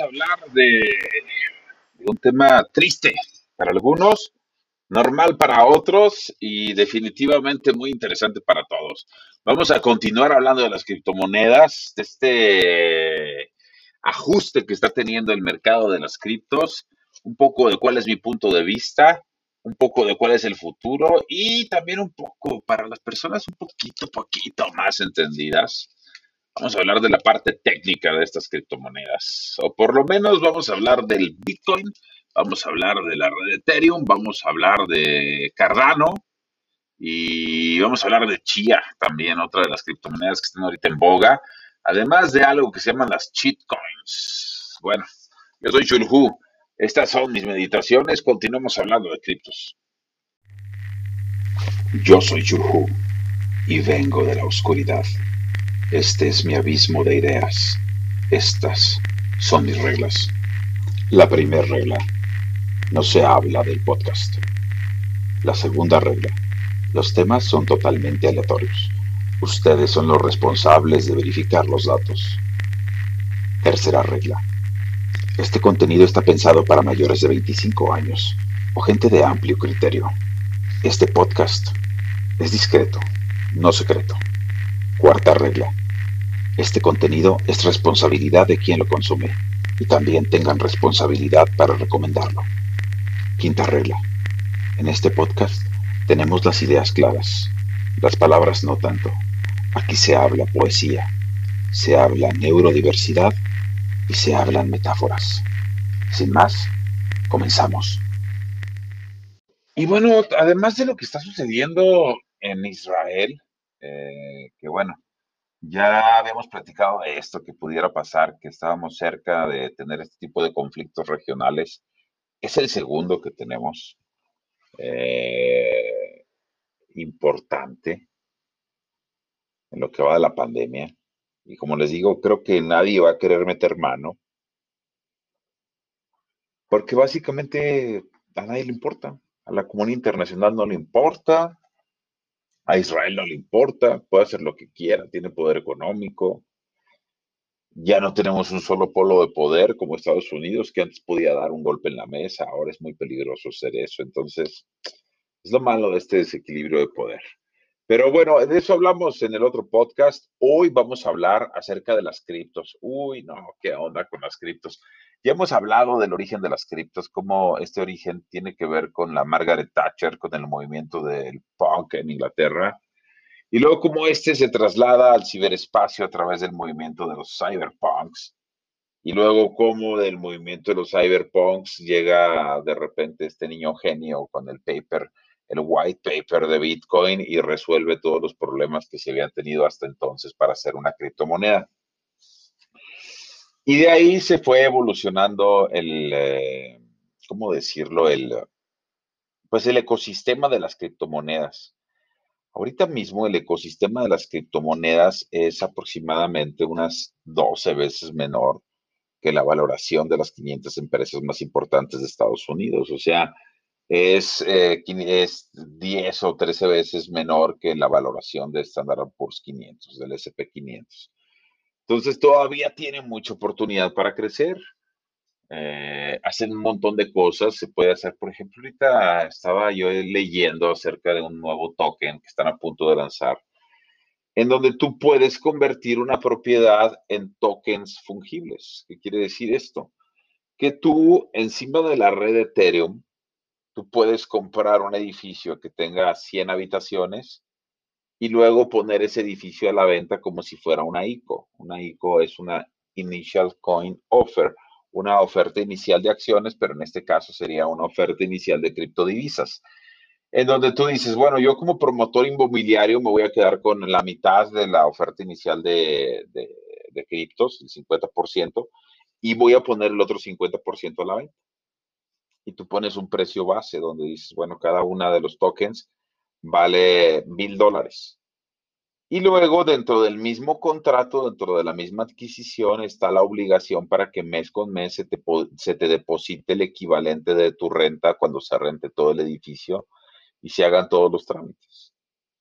hablar de, un tema triste para algunos, normal para otros y definitivamente muy interesante para todos. Vamos a continuar hablando de las criptomonedas, de este ajuste que está teniendo el mercado de las criptos, un poco de cuál es mi punto de vista, un poco de cuál es el futuro y también un poco para las personas un poquito, poquito más entendidas Vamos a hablar de la parte técnica de estas criptomonedas, o por lo menos vamos a hablar del Bitcoin, vamos a hablar de la red Ethereum, vamos a hablar de Cardano y vamos a hablar de Chia, también otra de las criptomonedas que están ahorita en boga, además de algo que se llaman las cheat coins. Bueno, yo soy Julhu, estas son mis meditaciones, continuamos hablando de criptos. Yo soy Julhu y vengo de la oscuridad. Este es mi abismo de ideas. Estas son mis reglas. La primera regla. No se habla del podcast. La segunda regla. Los temas son totalmente aleatorios. Ustedes son los responsables de verificar los datos. Tercera regla. Este contenido está pensado para mayores de 25 años o gente de amplio criterio. Este podcast es discreto, no secreto. Cuarta regla. Este contenido es responsabilidad de quien lo consume y también tengan responsabilidad para recomendarlo. Quinta regla. En este podcast tenemos las ideas claras, las palabras no tanto. Aquí se habla poesía, se habla neurodiversidad y se hablan metáforas. Sin más, comenzamos. Y bueno, además de lo que está sucediendo en Israel, eh, que bueno, ya habíamos platicado de esto que pudiera pasar, que estábamos cerca de tener este tipo de conflictos regionales. Es el segundo que tenemos eh, importante en lo que va de la pandemia. Y como les digo, creo que nadie va a querer meter mano, porque básicamente a nadie le importa, a la comunidad internacional no le importa, a Israel no le importa, puede hacer lo que quiera, tiene poder económico. Ya no tenemos un solo polo de poder como Estados Unidos, que antes podía dar un golpe en la mesa, ahora es muy peligroso hacer eso. Entonces, es lo malo de este desequilibrio de poder. Pero bueno, de eso hablamos en el otro podcast. Hoy vamos a hablar acerca de las criptos. Uy, no, qué onda con las criptos. Ya hemos hablado del origen de las criptos, cómo este origen tiene que ver con la Margaret Thatcher, con el movimiento del punk en Inglaterra, y luego cómo este se traslada al ciberespacio a través del movimiento de los cyberpunks, y luego cómo del movimiento de los cyberpunks llega de repente este niño genio con el paper, el white paper de Bitcoin y resuelve todos los problemas que se habían tenido hasta entonces para hacer una criptomoneda. Y de ahí se fue evolucionando el, eh, ¿cómo decirlo? El, pues el ecosistema de las criptomonedas. Ahorita mismo el ecosistema de las criptomonedas es aproximadamente unas 12 veces menor que la valoración de las 500 empresas más importantes de Estados Unidos. O sea, es, eh, es 10 o 13 veces menor que la valoración de Standard Poor's 500, del SP 500. Entonces todavía tiene mucha oportunidad para crecer. Eh, hacen un montón de cosas, se puede hacer, por ejemplo, ahorita estaba yo leyendo acerca de un nuevo token que están a punto de lanzar, en donde tú puedes convertir una propiedad en tokens fungibles. ¿Qué quiere decir esto? Que tú encima de la red Ethereum, tú puedes comprar un edificio que tenga 100 habitaciones y luego poner ese edificio a la venta como si fuera una ICO. Una ICO es una Initial Coin Offer, una oferta inicial de acciones, pero en este caso sería una oferta inicial de criptodivisas, en donde tú dices, bueno, yo como promotor inmobiliario me voy a quedar con la mitad de la oferta inicial de, de, criptos, el 50%, y voy a poner el otro 50% a la venta. Y tú pones un precio base donde dices, bueno, cada una de los tokens vale mil dólares. Y luego dentro del mismo contrato, dentro de la misma adquisición, está la obligación para que mes con mes se te, se te deposite el equivalente de tu renta cuando se rente todo el edificio y se hagan todos los trámites.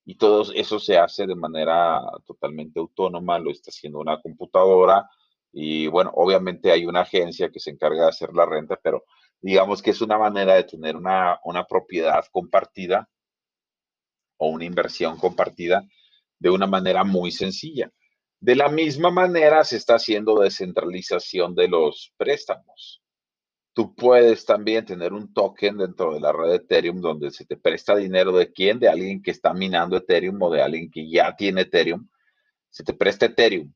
Y todo eso se hace de manera totalmente autónoma, lo está haciendo una computadora Y bueno, obviamente hay una agencia que se encarga de hacer la renta, pero digamos que es una manera de tener una, una propiedad compartida o una inversión compartida de una manera muy sencilla. De la misma manera se está haciendo descentralización de los préstamos. Tú puedes también tener un token dentro de la red de Ethereum donde se te presta dinero de quién, de alguien que está minando Ethereum o de alguien que ya tiene Ethereum. Se te presta Ethereum.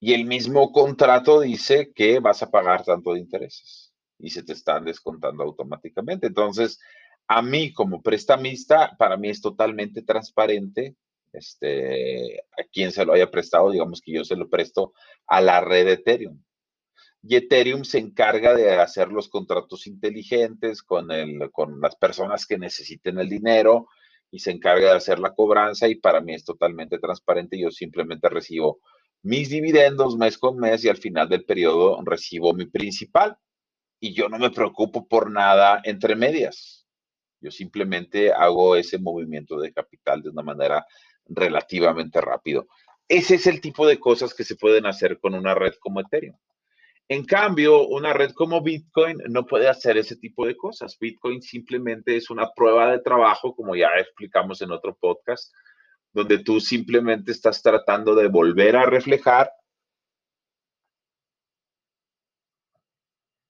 Y el mismo contrato dice que vas a pagar tanto de intereses y se te están descontando automáticamente. Entonces, a mí como prestamista, para mí es totalmente transparente este, a quien se lo haya prestado, digamos que yo se lo presto a la red Ethereum. Y Ethereum se encarga de hacer los contratos inteligentes con, el, con las personas que necesiten el dinero y se encarga de hacer la cobranza y para mí es totalmente transparente. Yo simplemente recibo mis dividendos mes con mes y al final del periodo recibo mi principal y yo no me preocupo por nada entre medias. Yo simplemente hago ese movimiento de capital de una manera relativamente rápido. Ese es el tipo de cosas que se pueden hacer con una red como Ethereum. En cambio, una red como Bitcoin no puede hacer ese tipo de cosas. Bitcoin simplemente es una prueba de trabajo, como ya explicamos en otro podcast, donde tú simplemente estás tratando de volver a reflejar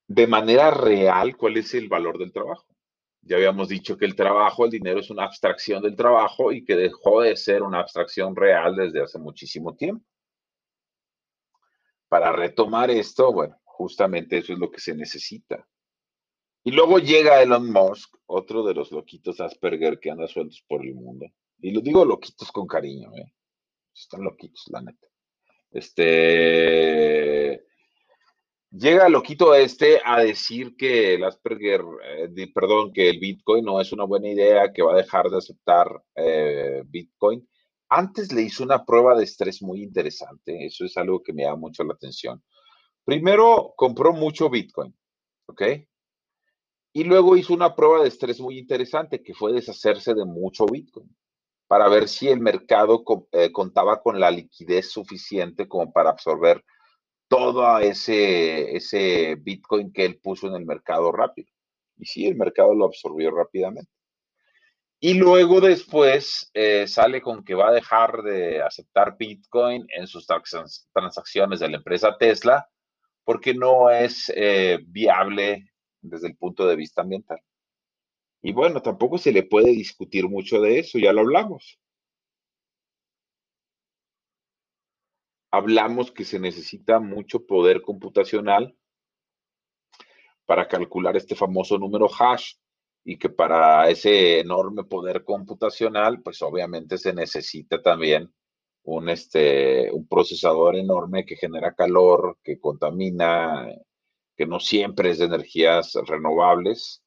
de manera real cuál es el valor del trabajo. Ya habíamos dicho que el trabajo, el dinero es una abstracción del trabajo y que dejó de ser una abstracción real desde hace muchísimo tiempo. Para retomar esto, bueno, justamente eso es lo que se necesita. Y luego llega Elon Musk, otro de los loquitos Asperger que anda sueltos por el mundo. Y lo digo loquitos con cariño, ¿eh? Están loquitos, la neta. Este Llega loquito este a decir que el Asperger, eh, perdón, que el Bitcoin no es una buena idea, que va a dejar de aceptar eh, Bitcoin. Antes le hizo una prueba de estrés muy interesante, eso es algo que me da mucho la atención. Primero compró mucho Bitcoin, ¿ok? Y luego hizo una prueba de estrés muy interesante, que fue deshacerse de mucho Bitcoin, para ver si el mercado eh, contaba con la liquidez suficiente como para absorber todo ese, ese Bitcoin que él puso en el mercado rápido. Y sí, el mercado lo absorbió rápidamente. Y luego después eh, sale con que va a dejar de aceptar Bitcoin en sus transacciones de la empresa Tesla porque no es eh, viable desde el punto de vista ambiental. Y bueno, tampoco se le puede discutir mucho de eso, ya lo hablamos. Hablamos que se necesita mucho poder computacional para calcular este famoso número hash y que para ese enorme poder computacional, pues obviamente se necesita también un, este, un procesador enorme que genera calor, que contamina, que no siempre es de energías renovables.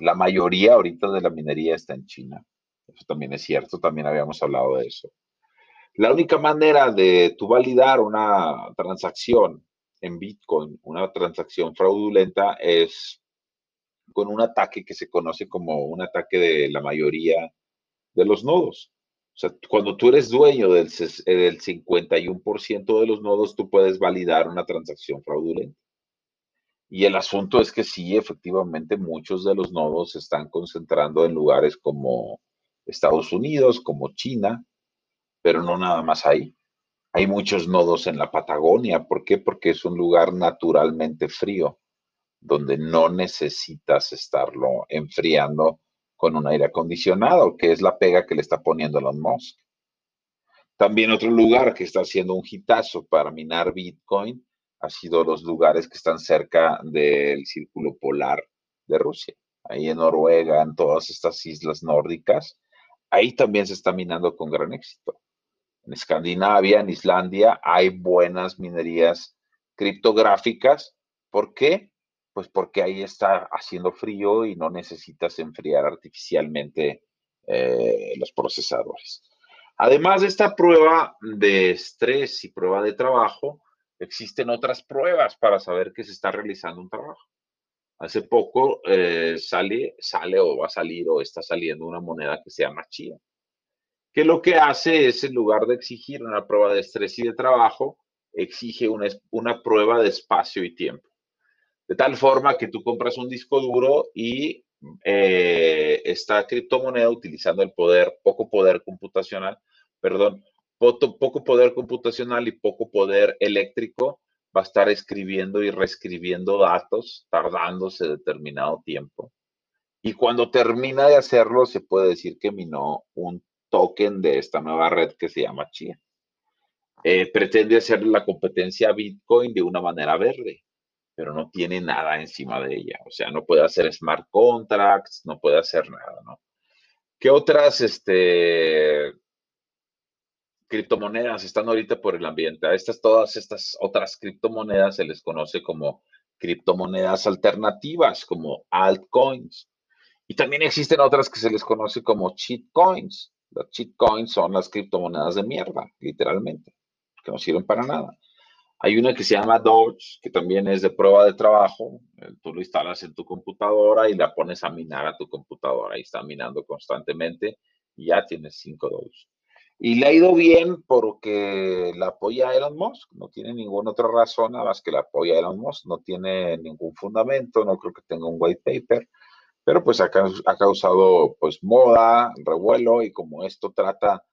La mayoría ahorita de la minería está en China. Eso también es cierto, también habíamos hablado de eso. La única manera de tú validar una transacción en Bitcoin, una transacción fraudulenta, es con un ataque que se conoce como un ataque de la mayoría de los nodos. O sea, cuando tú eres dueño del, del 51% de los nodos, tú puedes validar una transacción fraudulenta. Y el asunto es que sí, efectivamente, muchos de los nodos se están concentrando en lugares como Estados Unidos, como China, pero no nada más ahí. Hay muchos nodos en la Patagonia. ¿Por qué? Porque es un lugar naturalmente frío, donde no necesitas estarlo enfriando con un aire acondicionado, que es la pega que le está poniendo Elon Musk. También otro lugar que está haciendo un hitazo para minar Bitcoin ha sido los lugares que están cerca del círculo polar de Rusia. Ahí en Noruega, en todas estas islas nórdicas, ahí también se está minando con gran éxito. En Escandinavia, en Islandia, hay buenas minerías criptográficas. ¿Por qué? Pues porque ahí está haciendo frío y no necesitas enfriar artificialmente eh, los procesadores. Además de esta prueba de estrés y prueba de trabajo, existen otras pruebas para saber que se está realizando un trabajo. Hace poco eh, sale, sale o va a salir o está saliendo una moneda que se llama Chia que lo que hace es, en lugar de exigir una prueba de estrés y de trabajo, exige una, una prueba de espacio y tiempo. De tal forma que tú compras un disco duro y eh, esta criptomoneda utilizando el poder, poco poder computacional, perdón, poco, poder computacional y poco poder eléctrico, va a estar escribiendo y reescribiendo datos tardándose determinado tiempo. Y cuando termina de hacerlo, se puede decir que minó un token de esta nueva red que se llama Chia. Eh, pretende hacer la competencia a Bitcoin de una manera verde, pero no tiene nada encima de ella. O sea, no puede hacer smart contracts, no puede hacer nada, ¿no? ¿Qué otras este, criptomonedas están ahorita por el ambiente? Estas, todas estas otras criptomonedas se les conoce como criptomonedas alternativas, como altcoins. Y también existen otras que se les conoce como cheat coins. Las cheat coins son las criptomonedas de mierda, literalmente, que no sirven para nada. Hay una que se llama Doge, que también es de prueba de trabajo. Eh, tú lo instalas en tu computadora y la pones a minar a tu computadora y está minando constantemente y ya tienes 5 Doge. Y le ha ido bien porque la apoya Elon Musk. No tiene ninguna otra razón nada más que la apoya Elon Musk. No tiene ningún fundamento, no creo que tenga un white paper. Pero pues ha, causado pues moda, revuelo y como esto trata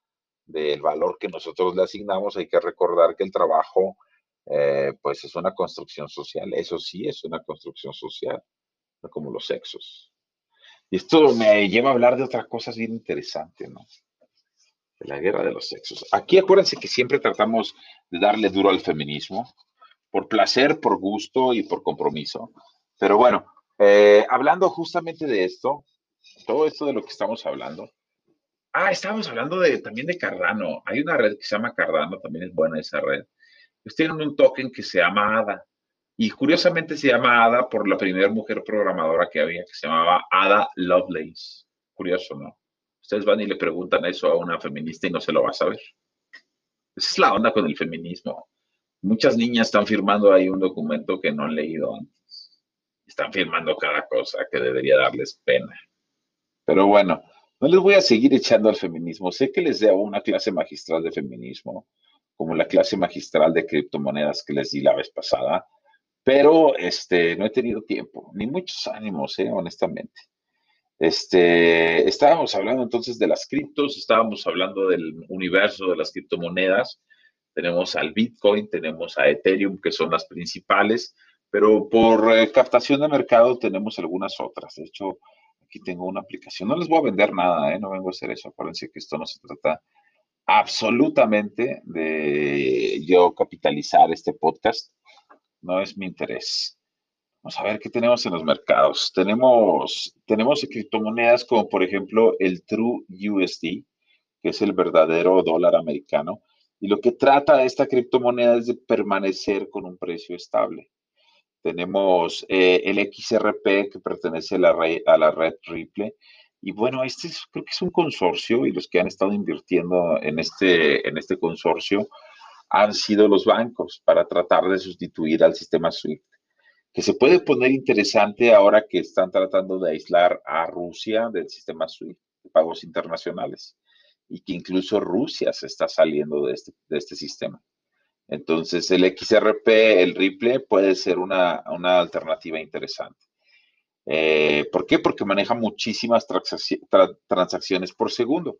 del valor que nosotros le asignamos, hay que recordar que el trabajo eh, pues es una construcción social. Eso sí es una construcción social, no como los sexos. Y esto me lleva a hablar de otras cosas bien interesantes, ¿no? De la guerra de los sexos. Aquí acuérdense que siempre tratamos de darle duro al feminismo, por placer, por gusto y por compromiso. Pero bueno, eh, hablando justamente de esto, todo esto de lo que estamos hablando. Ah, estábamos hablando de, también de Cardano. Hay una red que se llama Cardano, también es buena esa red ellos tienen un token que se llama ADA. Y curiosamente se llama ADA por la primera mujer programadora que había, que se llamaba Ada Lovelace. Curioso, ¿no? Ustedes van y le preguntan eso a una feminista y no se lo va a saber. Esa es la onda con el feminismo. Muchas niñas están firmando ahí un documento que no han leído antes. Están firmando cada cosa que debería darles pena. Pero bueno, no les voy a seguir echando al feminismo. Sé que les debo una clase magistral de feminismo como la clase magistral de criptomonedas que les di la vez pasada, pero este, no he tenido tiempo, ni muchos ánimos, eh, honestamente. Este, estábamos hablando entonces de las criptos, estábamos hablando del universo de las criptomonedas. Tenemos al Bitcoin, tenemos a Ethereum, que son las principales, pero por eh, captación de mercado tenemos algunas otras. De hecho, aquí tengo una aplicación. No les voy a vender nada, ¿eh? no vengo a hacer eso. Acuérdense que esto no se trata absolutamente de yo capitalizar este podcast. No es mi interés. Vamos a ver qué tenemos en los mercados. Tenemos, tenemos criptomonedas como por ejemplo el True USD, que es el verdadero dólar americano. Y lo que trata esta criptomoneda es de permanecer con un precio estable. Tenemos eh, el XRP que pertenece a la, red, a la red Ripple y bueno, este creo que es un consorcio y los que han estado invirtiendo en este, en este consorcio han sido los bancos para tratar de sustituir al sistema SWIFT, que se puede poner interesante ahora que están tratando de aislar a Rusia del sistema SWIFT de pagos internacionales y que incluso Rusia se está saliendo de este, de este sistema. Entonces, el XRP, el Ripple, puede ser una, una alternativa interesante. Eh, ¿Por qué? Porque maneja muchísimas transacciones por segundo,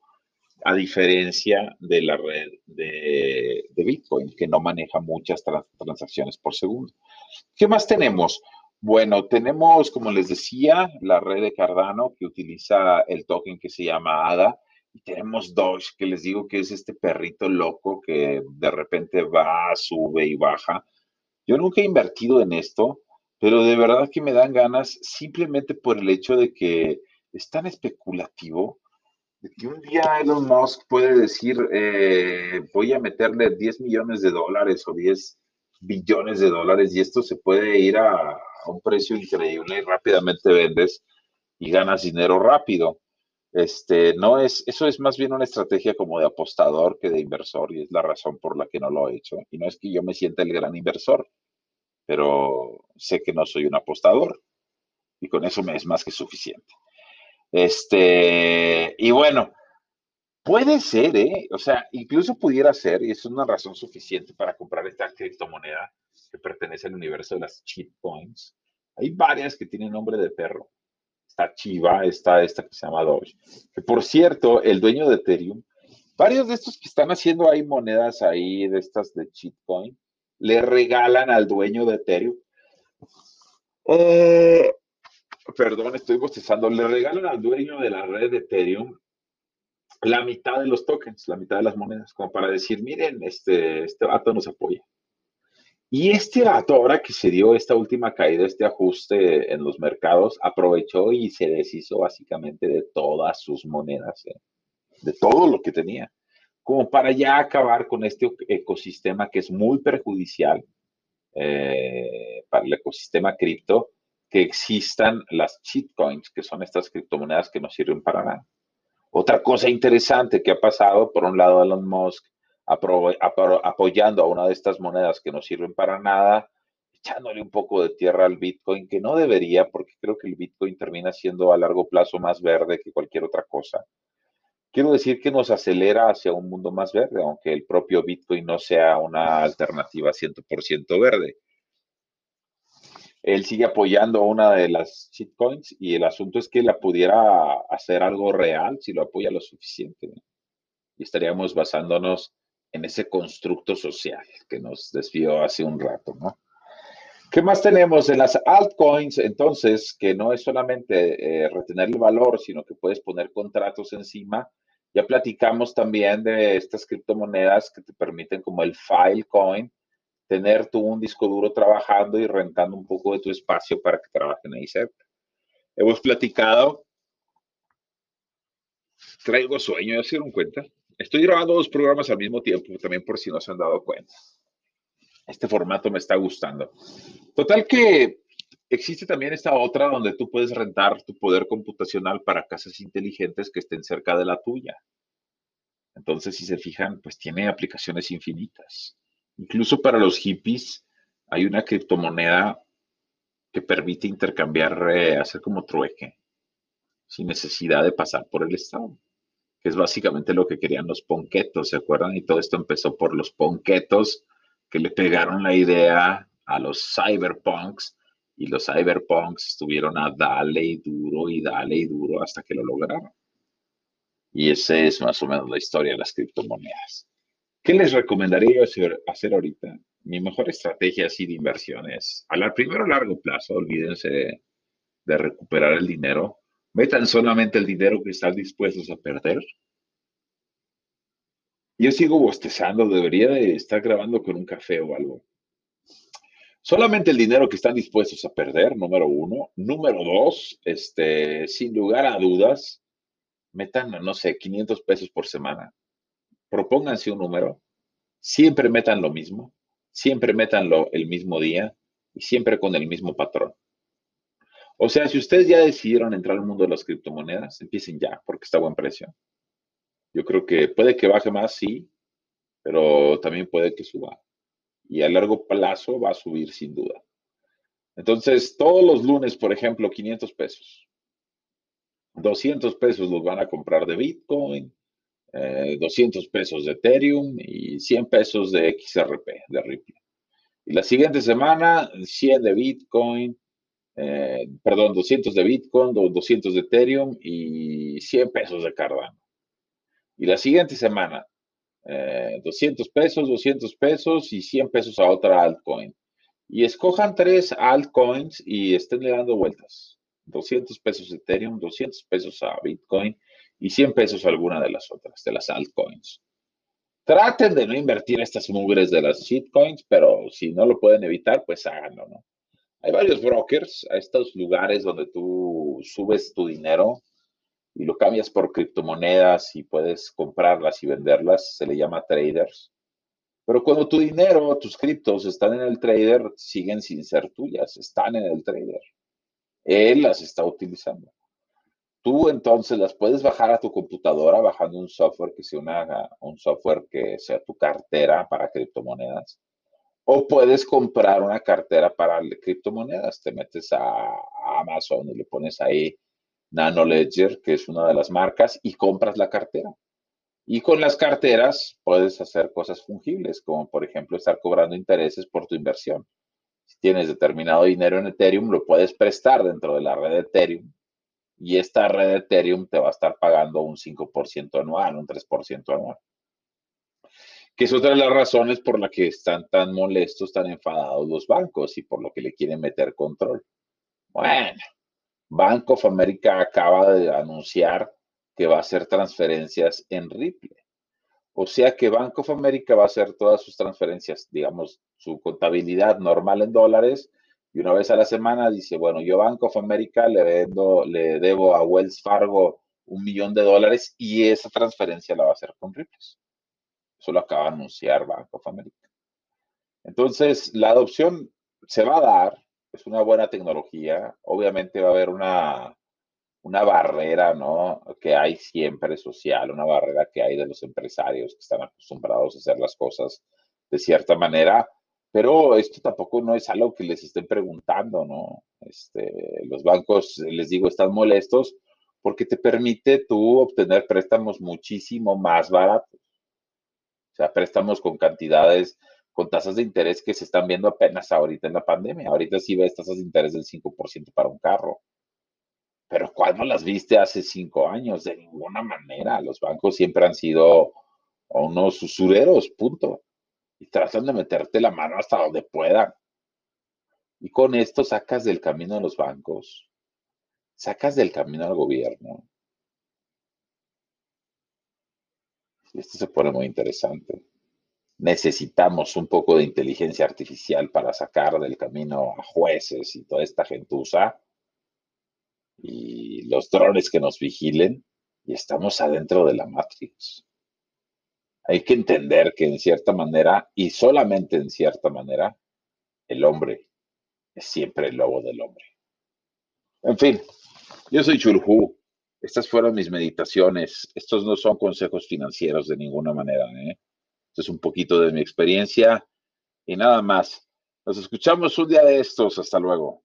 a diferencia de la red de, Bitcoin, que no maneja muchas transacciones por segundo. ¿Qué más tenemos? Bueno, tenemos, como les decía, la red de Cardano que utiliza el token que se llama ADA. Y tenemos Doge, que les digo que es este perrito loco que de repente va, sube y baja. Yo nunca he invertido en esto, pero de verdad que me dan ganas simplemente por el hecho de que es tan especulativo, de que un día Elon Musk puede decir, eh, voy a meterle 10 millones de dólares o 10 billones de dólares y esto se puede ir a, a un precio increíble y rápidamente vendes y ganas dinero rápido. Este, no es, eso es más bien una estrategia como de apostador que de inversor y es la razón por la que no lo he hecho. Y no es que yo me sienta el gran inversor, pero sé que no soy un apostador y con eso me es más que suficiente. Este, y bueno, Puede ser, ¿eh? O sea, incluso pudiera ser, y es una razón suficiente para comprar esta criptomoneda que pertenece al universo de las cheat coins. Hay varias que tienen nombre de perro. Está Chiva, está esta que se llama Doge. Que por cierto, el dueño de Ethereum, varios de estos que están haciendo ahí monedas ahí de estas de cheat coin, le regalan al dueño de Ethereum. Eh, perdón, estoy bostezando. Le regalan al dueño de la red de Ethereum la mitad de los tokens, la mitad de las monedas, como para decir, miren, este, este vato nos apoya. Y este vato, ahora que se dio esta última caída, este ajuste en los mercados, aprovechó y se deshizo básicamente de todas sus monedas, ¿eh? de todo lo que tenía, como para ya acabar con este ecosistema que es muy perjudicial eh, para el ecosistema cripto, que existan las coins, que son estas criptomonedas que no sirven para nada. Otra cosa interesante que ha pasado, por un lado, Elon Musk apoyando a una de estas monedas que no sirven para nada, echándole un poco de tierra al Bitcoin, que no debería, porque creo que el Bitcoin termina siendo a largo plazo más verde que cualquier otra cosa. Quiero decir que nos acelera hacia un mundo más verde, aunque el propio Bitcoin no sea una alternativa 100% verde él sigue apoyando una de las shitcoins y el asunto es que la pudiera hacer algo real si lo apoya lo suficiente. Y estaríamos basándonos en ese constructo social que nos desvió hace un rato, ¿no? ¿Qué más tenemos en las altcoins? Entonces, que no es solamente eh, retener el valor, sino que puedes poner contratos encima. Ya platicamos también de estas criptomonedas que te permiten como el Filecoin, tener tú un disco duro trabajando y rentando un poco de tu espacio para que trabajen ahí cerca. Hemos platicado, traigo sueño, ¿ya se dieron cuenta? Estoy grabando dos programas al mismo tiempo, también por si no se han dado cuenta. Este formato me está gustando. Total que existe también esta otra donde tú puedes rentar tu poder computacional para casas inteligentes que estén cerca de la tuya. Entonces, si se fijan, pues tiene aplicaciones infinitas. Incluso para los hippies hay una criptomoneda que permite intercambiar, eh, hacer como trueque, sin necesidad de pasar por el Estado, que es básicamente lo que querían los ponquetos, ¿se acuerdan? Y todo esto empezó por los ponquetos que le pegaron la idea a los cyberpunks y los cyberpunks estuvieron a darle y duro y dale y duro hasta que lo lograron. Y esa es más o menos la historia de las criptomonedas. ¿Qué les recomendaría hacer, hacer ahorita? Mi mejor estrategia así de inversión es, primero largo plazo, olvídense de, recuperar el dinero, metan solamente el dinero que están dispuestos a perder. Yo sigo bostezando, debería de estar grabando con un café o algo. Solamente el dinero que están dispuestos a perder, número uno. Número dos, este, sin lugar a dudas, metan, no sé, 500 pesos por semana propónganse un número, siempre metan lo mismo, siempre metanlo el mismo día y siempre con el mismo patrón. O sea, si ustedes ya decidieron entrar al mundo de las criptomonedas, empiecen ya, porque está a buen precio. Yo creo que puede que baje más, sí, pero también puede que suba. Y a largo plazo va a subir sin duda. Entonces, todos los lunes, por ejemplo, 500 pesos. 200 pesos los van a comprar de Bitcoin, 200 eh, pesos de Ethereum y 100 pesos de XRP, de Ripple. Y la siguiente semana, 100 de Bitcoin, eh, perdón, 200 de Bitcoin, 200 de Ethereum y 100 pesos de Cardano. Y la siguiente semana, 200 eh, pesos, 200 pesos y 100 pesos a otra altcoin. Y escojan tres altcoins y estén le dando vueltas. 200 pesos Ethereum, 200 pesos a Bitcoin y 100 pesos alguna de las otras, de las altcoins. Traten de no invertir estas mugres de las shitcoins, pero si no lo pueden evitar, pues háganlo, ¿no? Hay varios brokers a estos lugares donde tú subes tu dinero y lo cambias por criptomonedas y puedes comprarlas y venderlas, se le llama traders. Pero cuando tu dinero, tus criptos están en el trader, siguen sin ser tuyas, están en el trader. Él las está utilizando. Tú entonces las puedes bajar a tu computadora bajando un software que sea una, un software que sea tu cartera para criptomonedas. O puedes comprar una cartera para criptomonedas. Te metes a Amazon y le pones ahí Nano Ledger, que es una de las marcas, y compras la cartera. Y con las carteras puedes hacer cosas fungibles, como por ejemplo estar cobrando intereses por tu inversión. Si tienes determinado dinero en Ethereum, lo puedes prestar dentro de la red de Ethereum y esta red de Ethereum te va a estar pagando un 5% anual, un 3% anual. Que es otra de las razones por la que están tan molestos, tan enfadados los bancos y por lo que le quieren meter control. Bueno, Bank of America acaba de anunciar que va a hacer transferencias en Ripple. O sea que Bank of America va a hacer todas sus transferencias, digamos, su contabilidad normal en dólares y una vez a la semana dice, bueno, yo Bank of America le, vendo, le debo a Wells Fargo un millón de dólares y esa transferencia la va a hacer con Ripple. Eso lo acaba de anunciar Bank of America. Entonces, la adopción se va a dar, es una buena tecnología, obviamente va a haber una, una barrera, ¿no? Que hay siempre social, una barrera que hay de los empresarios que están acostumbrados a hacer las cosas de cierta manera, pero esto tampoco no es algo que les estén preguntando, ¿no? Este, los bancos, les digo, están molestos porque te permite tú obtener préstamos muchísimo más baratos. O sea, préstamos con cantidades, con tasas de interés que se están viendo apenas ahorita en la pandemia. Ahorita sí ves tasas de interés del 5% para un carro. Pero ¿cuándo las viste hace cinco años? De ninguna manera. Los bancos siempre han sido unos usureros, punto. Y tratan de meterte la mano hasta donde puedan. Y con esto sacas del camino a los bancos, sacas del camino al gobierno. Y esto se pone muy interesante. Necesitamos un poco de inteligencia artificial para sacar del camino a jueces y toda esta gentuza y los drones que nos vigilen y estamos adentro de la Matrix. Hay que entender que en cierta manera, y solamente en cierta manera, el hombre es siempre el lobo del hombre. En fin, yo soy Chulhu. Estas fueron mis meditaciones. Estos no son consejos financieros de ninguna manera. ¿eh? Esto es un poquito de mi experiencia y nada más. Nos escuchamos un día de estos. Hasta luego.